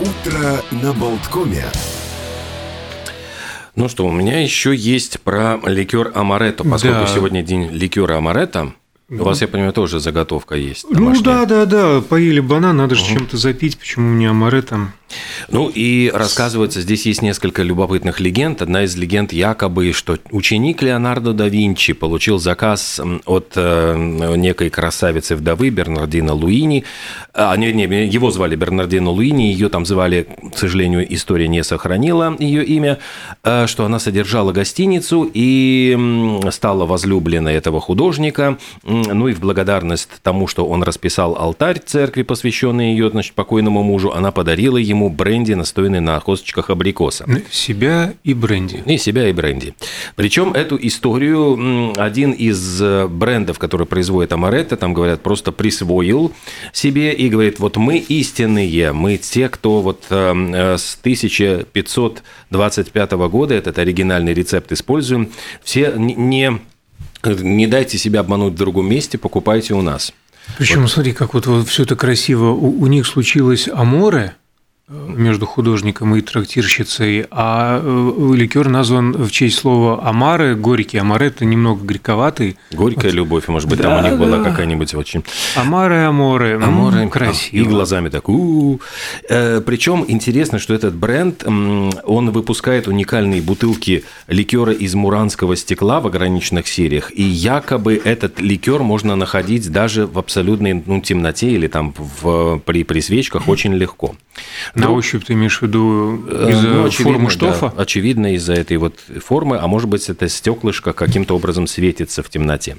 Утро на Болткоме. Ну что, у меня еще есть про ликер Амаретто, поскольку Да. сегодня день ликера Амаретто. У вас, я понимаю, тоже заготовка есть. Ну домашняя. да, да, да, поели банан, надо же чем-то запить, почему у меня амаре там. Ну и рассказывается, здесь есть несколько любопытных легенд. Одна из легенд якобы, что ученик Леонардо да Винчи получил заказ от э, некой красавицы вдовы Бернардино Луини. А, не, не, его звали Бернардино Луини, ее там звали, к сожалению, история не сохранила ее имя, э, что она содержала гостиницу и стала возлюбленной этого художника. Ну и в благодарность тому, что он расписал алтарь церкви, посвященный ее, значит, покойному мужу, она подарила ему бренди, настоянный на косточках абрикоса. Себя и бренди. И себя, и бренди. Причем эту историю один из э, брендов, который производит Амаретто, там говорят, просто присвоил себе и говорит, вот мы истинные, мы те, кто вот э, э, с 1525 года этот оригинальный рецепт используем, все не- не, дайте себя обмануть в другом месте, покупайте у нас. Причем, смотри, как вот, все это красиво. У, у них случилось аморе между художником и трактирщицей, а э, ликер назван в честь слова амаре, горький. Амаре – это немного горьковатый. Горькая любовь, может быть, там Да, у них была да. какая-нибудь очень Амаре, аморе. М, Аморе, красиво. И глазами так. у Причем интересно, что этот бренд, он выпускает уникальные бутылки ликера из муранского стекла в ограниченных сериях. И якобы этот ликер можно находить даже в абсолютной ну, темноте или там в, при, при свечках очень легко. На Друг- ощупь ты имеешь в виду Э, из-за ну, очевидно, формы да, штофа? очевидно, из-за этой вот формы, а может быть, это стеклышко каким-то образом светится в темноте.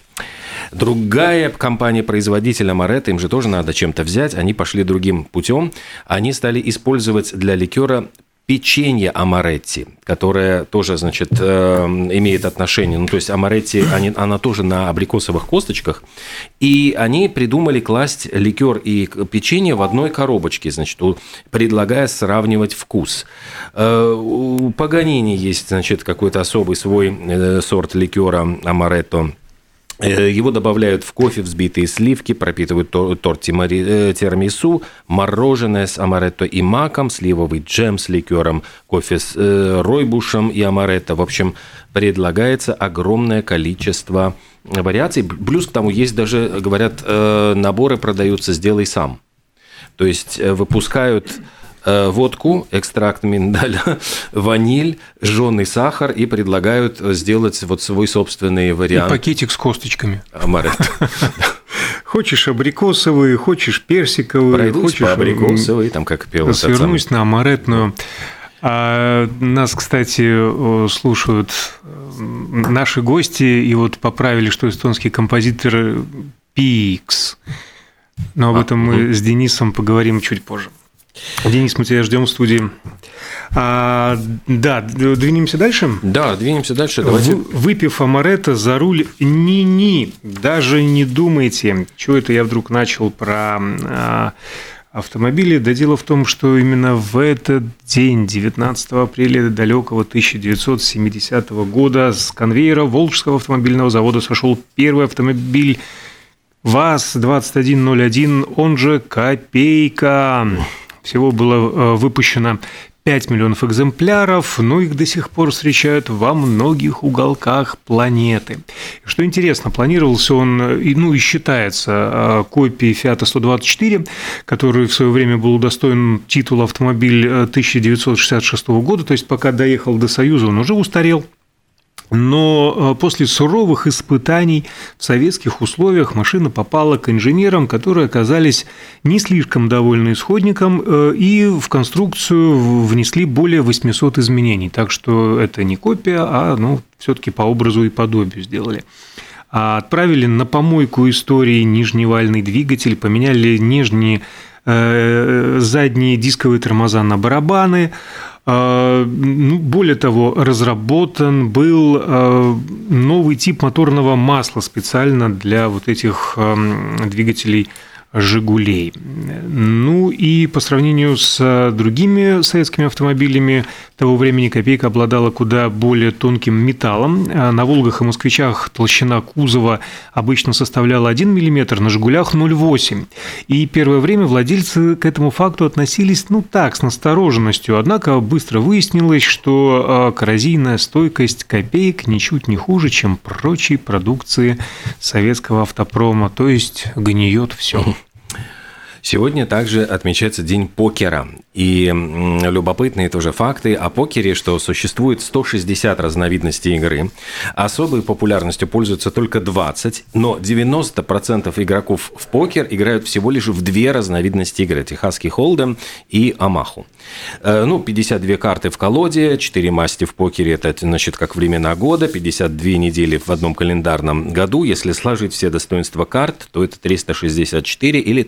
Другая компания-производитель Амаретто, им же тоже надо чем-то взять, они пошли другим путем. Они стали использовать для ликера печенье Амаретти, которое тоже, значит, э, имеет отношение, ну, то есть Амаретти, они, она тоже на абрикосовых косточках, и они придумали класть ликер и печенье в одной коробочке, значит, предлагая сравнивать вкус. Э, У Паганини есть, значит, какой-то особый свой э, сорт ликера Амаретто, его добавляют в кофе взбитые сливки, пропитывают тор- торт э, тирамису, мороженое с амаретто и маком, сливовый джем с ликером, кофе с э, ройбушем и амаретто. В общем, предлагается огромное количество вариаций. Плюс к тому есть даже, говорят, э, наборы продаются «сделай сам». То есть э, выпускают э, водку, экстракт миндаля, ваниль, жженый сахар и предлагают сделать вот свой собственный И вариант пакетик с косточками. амаретто. Хочешь абрикосовый, хочешь персиковый, Пройдусь хочешь по абрикосовой, там как пел. Свернусь на амаретную. А нас, кстати, э, слушают э, наши гости, и вот поправили, что эстонский композитор Пикс. Но об А, этом мы с Денисом поговорим чуть позже. Денис, мы тебя ждем в студии. А, да, двинемся дальше. Да, двинемся дальше. Давайте. Вы- Выпив амаретто за руль, ни-ни, даже не думайте, что это я вдруг начал про а, автомобили. Да дело в том, что именно в этот день, 19 апреля далекого 1970 года, с конвейера Волжского автомобильного завода сошел первый автомобиль ВАЗ-2101, он же «Копейка». Всего было э, выпущено 5 миллионов экземпляров, но их до сих пор встречают во многих уголках планеты. Что интересно, планировался он, э, ну и считается э, копией Фиата 124, который в свое время был удостоен титула автомобиль э, 1966 года, то есть пока доехал до Союза, он уже устарел. Но э, после суровых испытаний в советских условиях машина попала к инженерам, которые оказались не слишком довольны исходником э, и в конструкцию внесли более 800 изменений. Так что это не копия, а ну, все-таки по образу и подобию сделали. А Отправили на помойку истории нижневальный двигатель, поменяли нижние э, задние дисковые тормоза на барабаны, ну, Более того, разработан был э, новый тип моторного масла специально для вот этих двигателей «Жигулей». Ну и по сравнению с другими советскими автомобилями того времени «Копейка» обладала куда более тонким металлом. На «Волгах» и «Москвичах» толщина кузова обычно составляла 1 мм, на «Жигулях» 0,8. И первое время владельцы к этому факту относились, ну так, с настороженностью. Однако быстро выяснилось, что а, коррозийная стойкость «Копеек» ничуть не хуже, чем прочей продукции советского автопрома. То есть гниет все. Сегодня также отмечается День покера. И любопытные тоже факты о покере, что существует 160 разновидностей игры. Особой популярностью пользуются только 20, но 90% игроков в покер играют всего лишь в две разновидности игры – Техасский Холдем и Амаху. Э, ну, 52 карты в колоде, 4 масти в покере – это, значит, как времена года, 52 недели в одном календарном году. Если сложить все достоинства карт, то это 364 или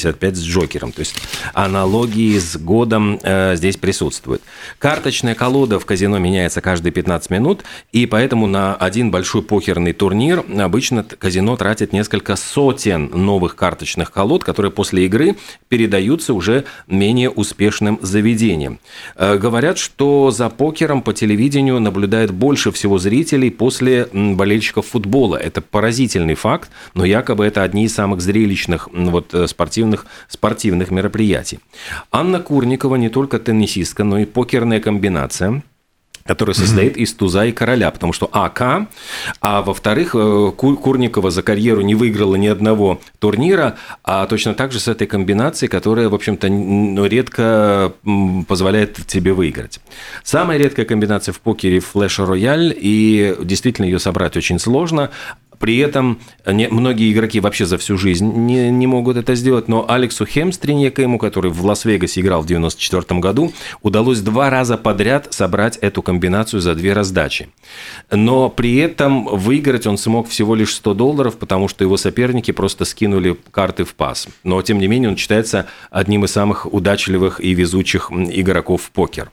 365 с Джокером. То есть аналогии с годом э, здесь присутствуют. Карточная колода в казино меняется каждые 15 минут, и поэтому на один большой покерный турнир обычно казино тратит несколько сотен новых карточных колод, которые после игры передаются уже менее успешным заведением. Э, говорят, что за покером по телевидению наблюдает больше всего зрителей после болельщиков футбола. Это поразительный факт, но якобы это одни из самых зрелищных вот, э, спортивных, спортивных мероприятий. Анна Курникова не только теннисистка, но и покерная комбинация который состоит из туза и короля, потому что АК, а во-вторых, э, Курникова за карьеру не выиграла ни одного турнира, а точно так же с этой комбинацией, которая, в общем-то, редко позволяет тебе выиграть. Самая редкая комбинация в покере – флеш-рояль, и действительно ее собрать очень сложно, при этом не, многие игроки вообще за всю жизнь не, не могут это сделать, но Алексу Хемстринекому, который в Лас-Вегасе играл в 1994 году, удалось два раза подряд собрать эту комбинацию за две раздачи. Но при этом выиграть он смог всего лишь 100 долларов, потому что его соперники просто скинули карты в пас. Но, тем не менее, он считается одним из самых удачливых и везучих игроков в покер.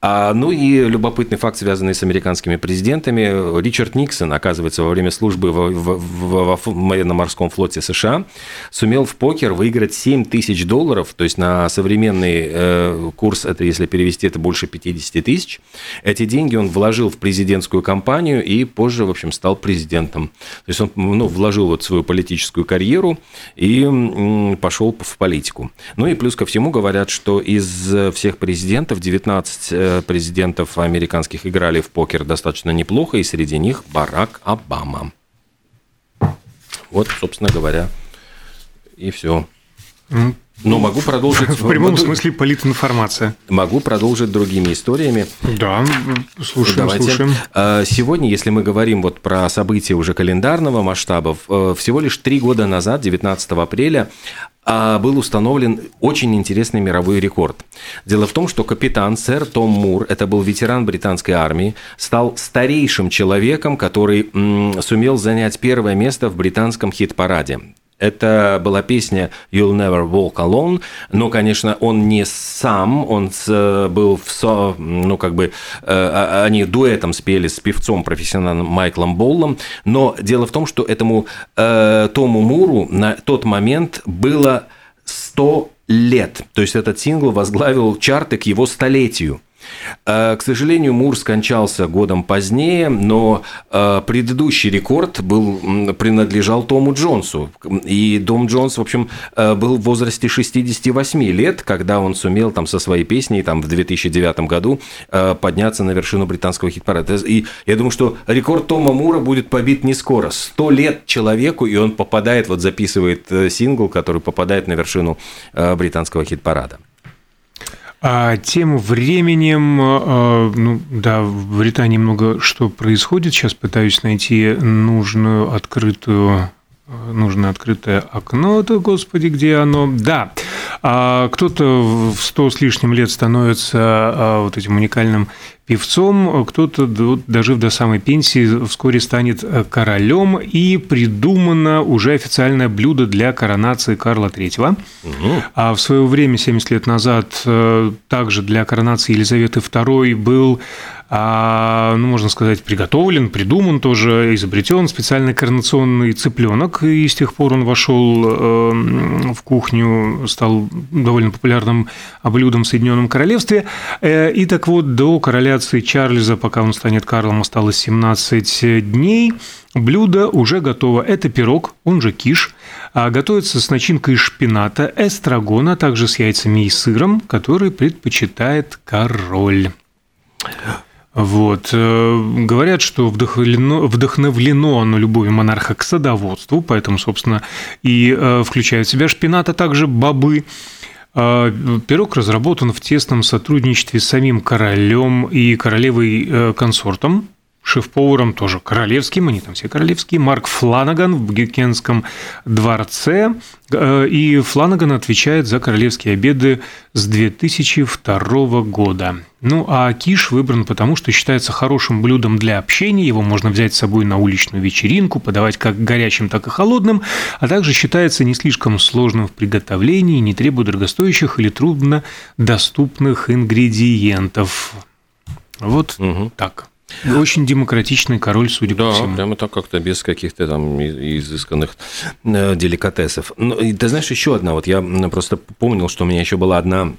А, ну и любопытный факт, связанный с американскими президентами. Ричард Никсон, оказывается, во время службы в, в, в, в военно-морском флоте США сумел в покер выиграть 7 тысяч долларов, то есть на современный э, курс, это если перевести, это больше 50 тысяч. Эти деньги он вложил в президентскую кампанию и позже, в общем, стал президентом. То есть он ну, вложил вот свою политическую карьеру и м, пошел в политику. Ну и плюс ко всему говорят, что из всех президентов 19 президентов американских играли в покер достаточно неплохо, и среди них Барак Обама. Вот, собственно говоря, и все. Но могу продолжить... В прямом смысле политинформация. Могу продолжить другими историями. Да, слушаем, Давайте. слушаем. А, сегодня, если мы говорим вот про события уже календарного масштаба, э, всего лишь три года назад, 19 апреля, был установлен очень интересный мировой рекорд. Дело в том, что капитан сэр Том Мур, это был ветеран британской армии, стал старейшим человеком, который сумел занять первое место в британском хит-параде. Это была песня «You'll Never Walk Alone», но, конечно, он не сам, он был в, со, ну, как бы, э, а, они дуэтом спели с певцом профессиональным Майклом Боллом, но дело в том, что этому э, Тому Муру на тот момент было 100 лет, то есть этот сингл возглавил чарты к его столетию. Э, к сожалению, Мур скончался годом позднее, но э, предыдущий рекорд был, принадлежал Тому Джонсу. И Том Джонс, в общем, э, был в возрасте 68 лет, когда он сумел там со своей песней там, в 2009 году подняться на вершину британского хит-парада. И я думаю, что рекорд Тома Мура будет побит не скоро. Сто лет человеку, и он попадает, вот записывает сингл, который попадает на вершину британского хит-парада. А тем временем, а, ну да, в Британии много что происходит. Сейчас пытаюсь найти нужную открытую нужное открытое окно, то, господи, где оно? Да, а кто-то в сто с лишним лет становится а, вот этим уникальным певцом, кто-то дожив до самой пенсии, вскоре станет королем, и придумано уже официальное блюдо для коронации Карла III. Угу. А в свое время, 70 лет назад, также для коронации Елизаветы II был а, ну, можно сказать, приготовлен, придуман тоже, изобретен специальный коронационный цыпленок, и с тех пор он вошел эм, в кухню, стал довольно популярным блюдом в Соединенном Королевстве. Э, и так вот, до короляции Чарльза, пока он станет Карлом, осталось 17 дней. Блюдо уже готово. Это пирог, он же киш, а готовится с начинкой шпината, эстрагона, а также с яйцами и сыром, который предпочитает король. Вот. Э, говорят, что вдохновлено, вдохновлено оно любовью монарха к садоводству, поэтому, собственно, и э, включает в себя шпинат, а также бобы. А, пирог разработан в тесном сотрудничестве с самим королем и королевой консортом, шеф-поваром тоже королевским, они там все королевские, Марк Фланаган в Букенском дворце. Э, и Фланаган отвечает за королевские обеды с 2002 года. Ну, а киш выбран потому, что считается хорошим блюдом для общения, его можно взять с собой на уличную вечеринку, подавать как горячим, так и холодным, а также считается не слишком сложным в приготовлении, не требует дорогостоящих или труднодоступных ингредиентов. Вот угу. так. Очень демократичный король, судя да, по всему. Да, прямо так как-то без каких-то там изысканных э, деликатесов. Ну, и ты знаешь, еще одна, вот я просто помнил, что у меня еще была одна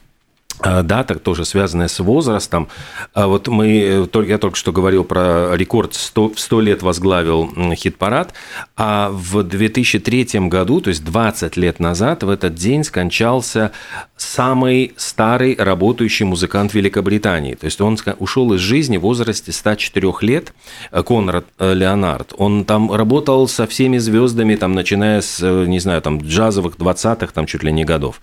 а, дата, тоже связанная с возрастом. А вот мы, э, я только что говорил про рекорд 100, в 100 лет возглавил хит-парад, а в 2003 году, то есть 20 лет назад, в этот день скончался самый старый работающий музыкант Великобритании. То есть он ушел из жизни в возрасте 104 лет, э, Конрад э, Леонард. Он там работал со всеми звездами, там, начиная с, не знаю, там, джазовых 20-х, там, чуть ли не годов.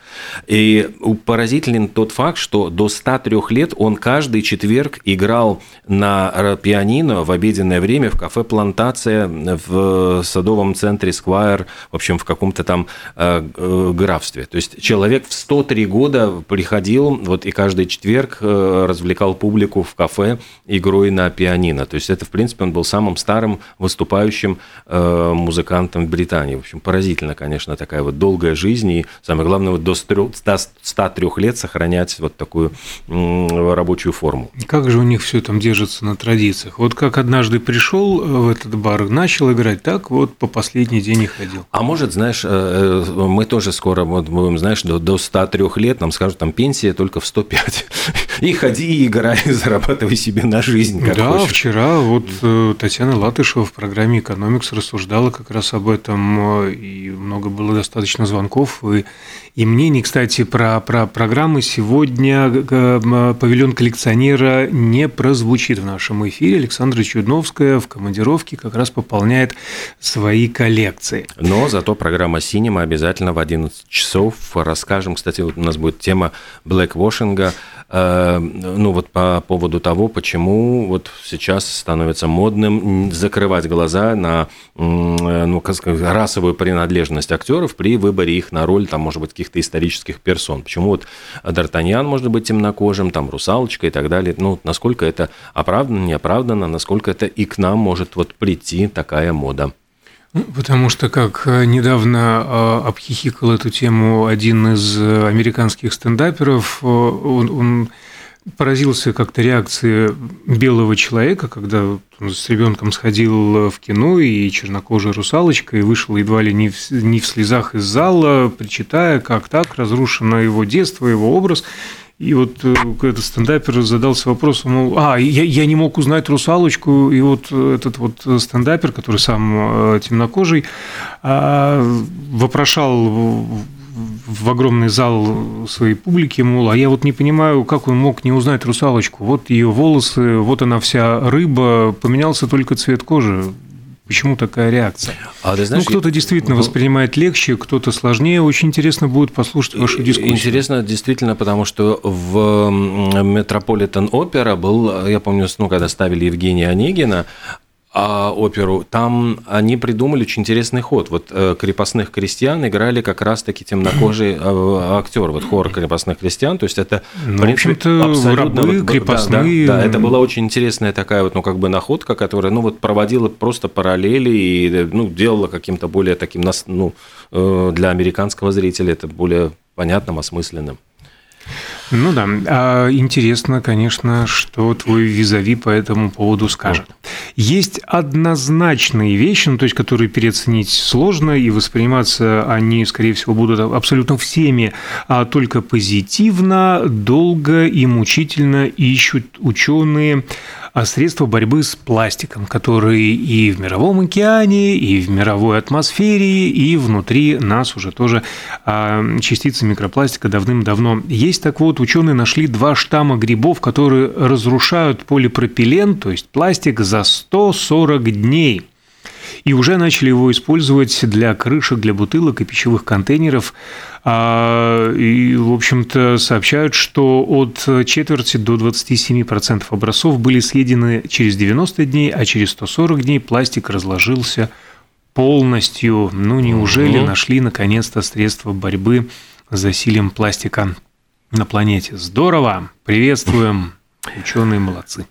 И поразителен тот факт, факт, что до 103 лет он каждый четверг играл на пианино в обеденное время в кафе «Плантация» в садовом центре «Сквайр», в общем, в каком-то там э, э, графстве. То есть человек в 103 года приходил вот и каждый четверг э, развлекал публику в кафе игрой на пианино. То есть это, в принципе, он был самым старым выступающим музыкантом в Британии. В общем, поразительно, конечно, такая вот долгая жизнь и, самое главное, вот до 103 лет сохранять принять вот такую рабочую форму. Как же у них все там держится на традициях? Вот как однажды пришел в этот бар, начал играть, так вот по последний день и ходил. А может, знаешь, э, э, мы тоже скоро вот будем, знаешь, до, до 103 лет нам скажут, там пенсия только в 105. И ходи, и играй, зарабатывай себе на жизнь, как Да, хочешь. вчера вот э, Татьяна Латышева в программе «Экономикс» рассуждала как раз об этом, и много было достаточно звонков, и, и мнений, кстати, про, про программы сегодня сегодня э, павильон коллекционера не прозвучит в нашем эфире. Александра Чудновская в командировке как раз пополняет свои коллекции. Но зато программа «Синема» обязательно в 11 часов расскажем. Кстати, вот у нас будет тема блэквошинга. Э, ну вот по поводу того, почему вот сейчас становится модным закрывать глаза на ну, как сказать, расовую принадлежность актеров при выборе их на роль, там, может быть, каких-то исторических персон. Почему вот Д'Артаньян может быть темнокожим, там русалочка и так далее. Ну, насколько это оправдано, неоправданно, насколько это и к нам может вот прийти такая мода. Ну, потому что, как э, недавно э, обхихикал эту тему один из э, американских стендаперов, он, он поразился как-то реакции белого человека, когда он с ребенком сходил в кино, и чернокожая русалочка, и вышел едва ли не в, не в слезах из зала, причитая, как так, разрушено его детство, его образ. И вот э, этот стендапер задался вопросом, мол, а, я, я не мог узнать русалочку, и вот этот вот стендапер, который сам э, темнокожий, а, вопрошал в огромный зал своей публики, мол, а я вот не понимаю, как он мог не узнать русалочку. Вот ее волосы, вот она вся рыба, поменялся только цвет кожи. Почему такая реакция? А, ты знаешь, ну, кто-то действительно я... воспринимает легче, кто-то сложнее. Очень интересно будет послушать вашу дискуссию. Интересно действительно, потому что в Метрополитен Опера был, я помню, ну, когда ставили Евгения Онегина, а, оперу, там они придумали очень интересный ход. Вот э, крепостных крестьян играли как раз-таки темнокожие э, актеры, вот хор крепостных крестьян, то есть это, ну, в принципе, абсолютно... Рабы, вот, крепостные... Да, да, да, это была очень интересная такая вот, ну, как бы находка, которая, ну, вот проводила просто параллели и, ну, делала каким-то более таким, ну, э, для американского зрителя это более понятным, осмысленным. Ну да, а интересно, конечно, что твой визави по этому поводу скажет. Есть однозначные вещи, ну, то есть, которые переоценить сложно, и восприниматься они, скорее всего, будут абсолютно всеми, а только позитивно, долго и мучительно ищут ученые а средства борьбы с пластиком, которые и в мировом океане, и в мировой атмосфере, и внутри нас уже тоже а, частицы микропластика давным-давно есть. Так вот, ученые нашли два штамма грибов, которые разрушают полипропилен, то есть пластик, за 140 дней и уже начали его использовать для крышек, для бутылок и пищевых контейнеров. А, и, в общем-то, сообщают, что от четверти до 27% образцов были съедены через 90 дней, а через 140 дней пластик разложился полностью. Ну, неужели угу. нашли наконец-то средства борьбы с засилием пластика на планете? Здорово! Приветствуем! Ученые молодцы.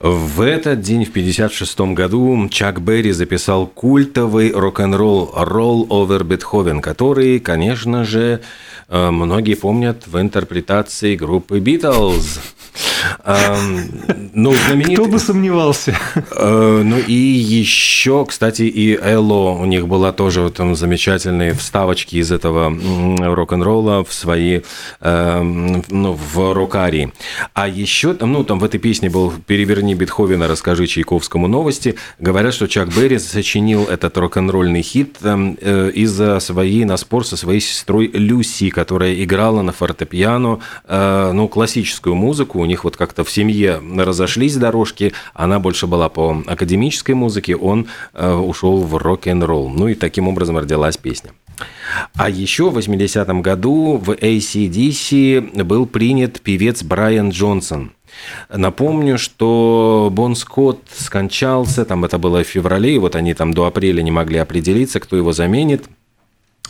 В этот день, в 1956 году, Чак Берри записал культовый рок-н-ролл «Roll Over Beethoven», который, конечно же, э, многие помнят в интерпретации группы «Битлз». Ну, знаменитый... Кто бы сомневался. Э, ну и еще, кстати, и Элло, у них была тоже там замечательные вставочки из этого рок-н-ролла в свои, эм, ну, в рокарии. А еще, ну, там в этой песне был «Переверни Бетховена, расскажи Чайковскому новости». Говорят, что Чак Берри сочинил этот рок-н-ролльный хит эм, э, из-за своей, на спор со своей сестрой Люси, которая играла на фортепиано, э, ну, классическую музыку. У них вот как-то в семье разошлись дорожки, она больше была по академической музыке, он э, ушел в рок-н-ролл. Ну и таким образом родилась песня. А еще в 80-м году в ACDC был принят певец Брайан Джонсон. Напомню, что Бон Скотт скончался, там это было в феврале, и вот они там до апреля не могли определиться, кто его заменит.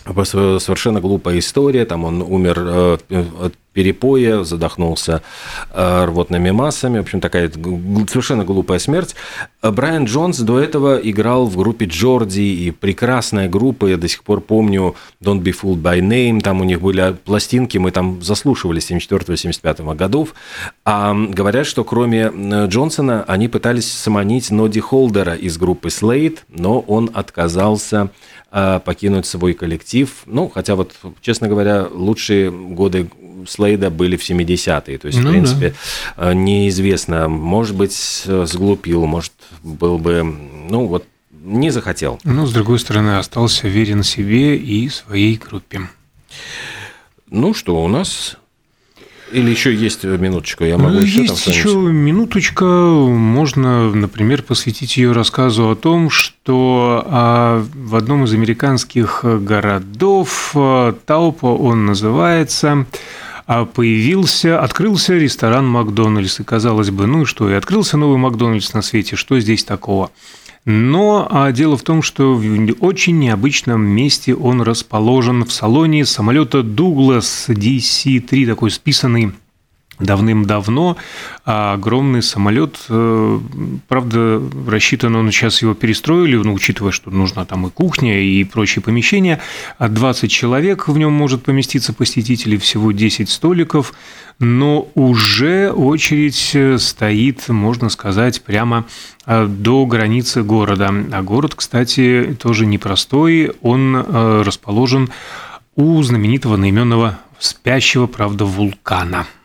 Совершенно глупая история, там он умер э, от перепоя, задохнулся э, рвотными массами. В общем, такая совершенно глупая смерть. Брайан Джонс до этого играл в группе Джорди, и прекрасная группа, я до сих пор помню Don't Be Fooled by Name, там у них были пластинки, мы там заслушивали 74-75 годов. А говорят, что кроме Джонсона они пытались самонить Ноди Холдера из группы Slade, но он отказался э, покинуть свой коллектив. Ну, хотя вот, честно говоря, лучшие годы Слейда были в 70-е. То есть, ну, в принципе, да. Э, неизвестно, может быть, сглупил, может, был бы, ну, вот, не захотел. Но, с другой стороны, остался верен себе и своей группе. Ну что, у нас или еще есть минуточку, я могу еще Есть там еще минуточка, можно, например, посвятить ее рассказу о том, что а, в одном из американских городов, а, Таупа он называется, а появился, открылся ресторан Макдональдс. И казалось бы, ну и что, и открылся новый Макдональдс на свете, что здесь такого? Но а дело в том, что в очень необычном месте он расположен в салоне самолета Douglas DC-3, такой списанный давным-давно, а огромный самолет, э, правда, рассчитан он, сейчас его перестроили, ну, учитывая, что нужна там и кухня, и прочие помещения, а 20 человек в нем может поместиться посетителей, всего 10 столиков, но уже очередь э, стоит, можно сказать, прямо э, до границы города. А город, кстати, тоже непростой, он расположен у знаменитого наименного спящего, правда, вулкана –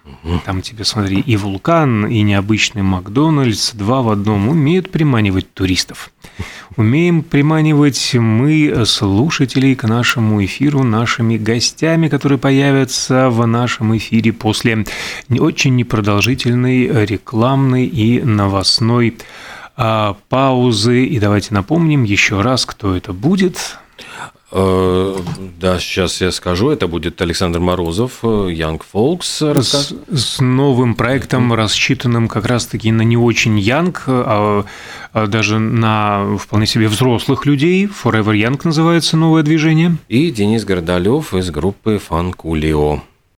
там тебе, смотри, и вулкан, и необычный Макдональдс, два в одном, умеют приманивать туристов. Умеем приманивать мы слушателей к нашему эфиру нашими гостями, которые появятся в нашем эфире после очень непродолжительной рекламной и новостной а, паузы. И давайте напомним еще раз, кто это будет. Э, да, сейчас я скажу. Это будет Александр Морозов, э, Young Folks рассказ. С, с новым проектом, рассчитанным как раз-таки на не очень Young, а, а даже на вполне себе взрослых людей. Forever Young называется новое движение. И Денис Гордалев из группы Фанкулио.